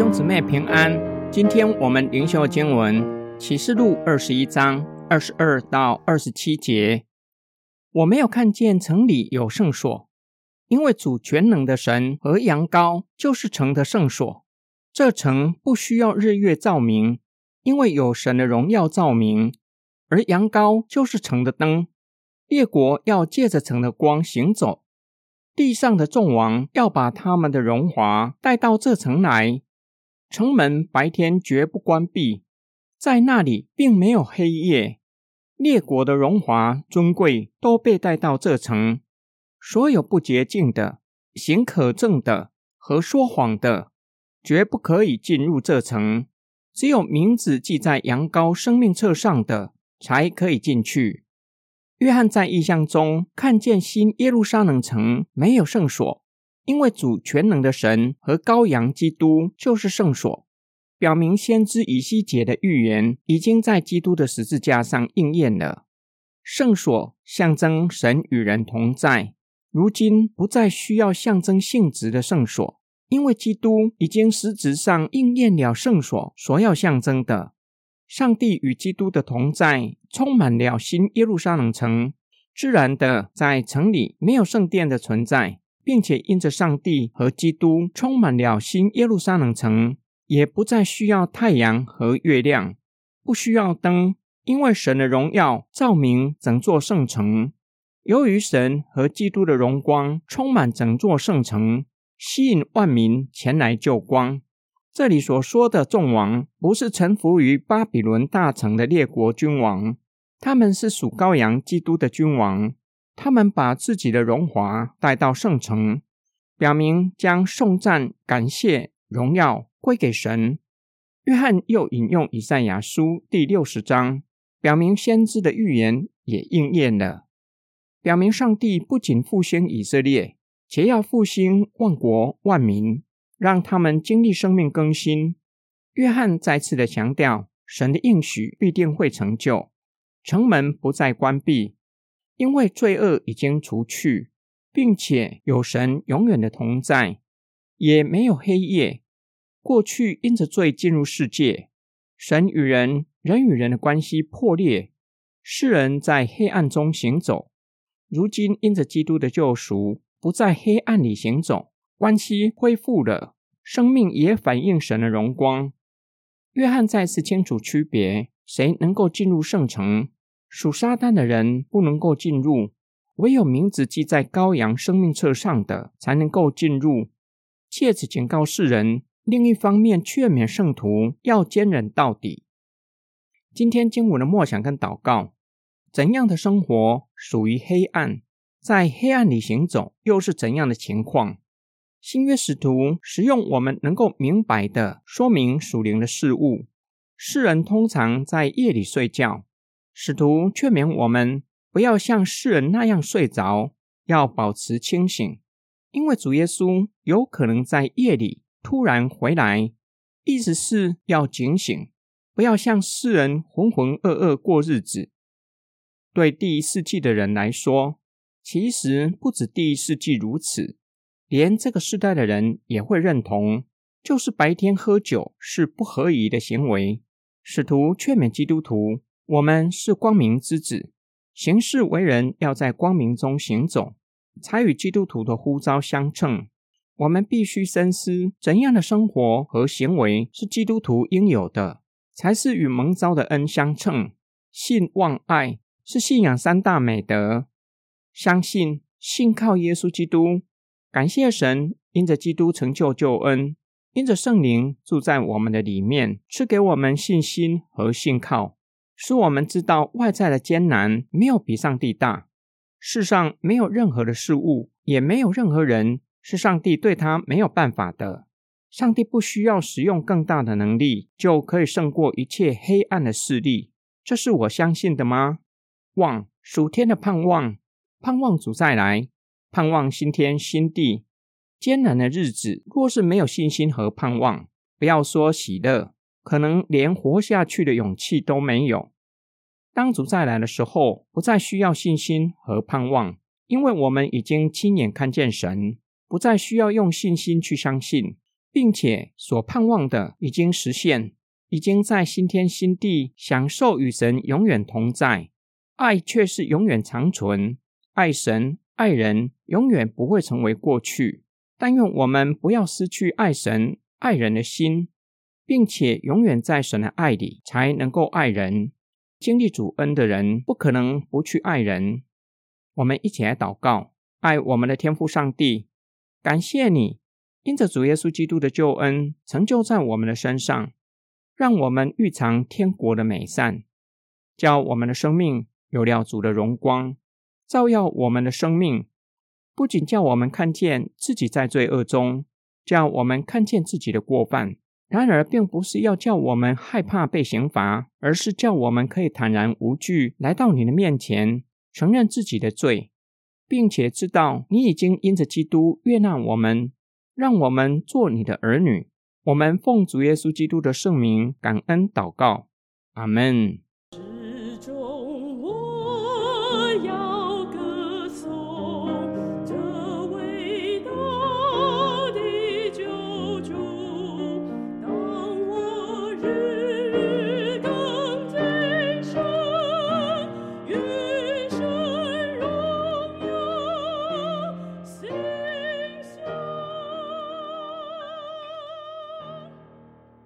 兄姊妹平安，今天我们灵修经文启示录二十一章二十二到二十七节。我没有看见城里有圣所，因为主全能的神和羊羔就是城的圣所。这城不需要日月照明，因为有神的荣耀照明，而羊羔就是城的灯。列国要借着城的光行走，地上的众王要把他们的荣华带到这城来。城门白天绝不关闭，在那里并没有黑夜。列国的荣华尊贵都被带到这城，所有不洁净的、行可憎的和说谎的，绝不可以进入这城。只有名字记在羊羔生命册上的，才可以进去。约翰在异象中看见新耶路撒冷城没有圣所。因为主全能的神和羔羊基督就是圣所，表明先知以西结的预言已经在基督的十字架上应验了。圣所象征神与人同在，如今不再需要象征性质的圣所，因为基督已经实质上应验了圣所所要象征的。上帝与基督的同在充满了新耶路撒冷城，自然的在城里没有圣殿的存在。并且因着上帝和基督充满了新耶路撒冷城，也不再需要太阳和月亮，不需要灯，因为神的荣耀照明整座圣城。由于神和基督的荣光充满整座圣城，吸引万民前来救光。这里所说的众王，不是臣服于巴比伦大城的列国君王，他们是属羔羊基督的君王。他们把自己的荣华带到圣城，表明将颂赞、感谢、荣耀归给神。约翰又引用以赛亚书第六十章，表明先知的预言也应验了，表明上帝不仅复兴以色列，且要复兴万国万民，让他们经历生命更新。约翰再次的强调，神的应许必定会成就，城门不再关闭。因为罪恶已经除去，并且有神永远的同在，也没有黑夜。过去因着罪进入世界，神与人、人与人的关系破裂，世人在黑暗中行走。如今因着基督的救赎，不在黑暗里行走，关系恢复了，生命也反映神的荣光。约翰再次清楚区别，谁能够进入圣城。属撒旦的人不能够进入，唯有名字记在羔羊生命册上的才能够进入。借此警告世人，另一方面劝勉圣徒要坚忍到底。今天经文的默想跟祷告：怎样的生活属于黑暗？在黑暗里行走又是怎样的情况？新约使徒使用我们能够明白的说明属灵的事物。世人通常在夜里睡觉。使徒劝勉我们不要像世人那样睡着，要保持清醒，因为主耶稣有可能在夜里突然回来。意思是要警醒，不要像世人浑浑噩噩过日子。对第一世纪的人来说，其实不止第一世纪如此，连这个时代的人也会认同，就是白天喝酒是不合宜的行为。使徒劝勉基督徒。我们是光明之子，行事为人要在光明中行走，才与基督徒的呼召相称。我们必须深思，怎样的生活和行为是基督徒应有的，才是与蒙召的恩相称。信望爱是信仰三大美德。相信、信靠耶稣基督，感谢神，因着基督成就救恩，因着圣灵住在我们的里面，赐给我们信心和信靠。使我们知道外在的艰难没有比上帝大，世上没有任何的事物，也没有任何人是上帝对他没有办法的。上帝不需要使用更大的能力，就可以胜过一切黑暗的势力。这是我相信的吗？望属天的盼望，盼望主再来，盼望新天新地。艰难的日子，若是没有信心和盼望，不要说喜乐。可能连活下去的勇气都没有。当主再来的时候，不再需要信心和盼望，因为我们已经亲眼看见神，不再需要用信心去相信，并且所盼望的已经实现，已经在新天新地享受与神永远同在，爱却是永远长存。爱神爱人永远不会成为过去。但愿我们不要失去爱神爱人的心，并且永远在神的爱里才能够爱人。经历主恩的人不可能不去爱人。我们一起来祷告，爱我们的天父上帝，感谢你。因着主耶稣基督的救恩成就在我们的身上，让我们预尝天国的美善，叫我们的生命有了主的荣光，照耀我们的生命。不仅叫我们看见自己在罪恶中，叫我们看见自己的过犯。然而，并不是要叫我们害怕被刑罚，而是叫我们可以坦然无惧来到你的面前，承认自己的罪，并且知道你已经因着基督悦纳我们。让我们做你的儿女，我们奉主耶稣基督的圣名感恩祷告，阿门。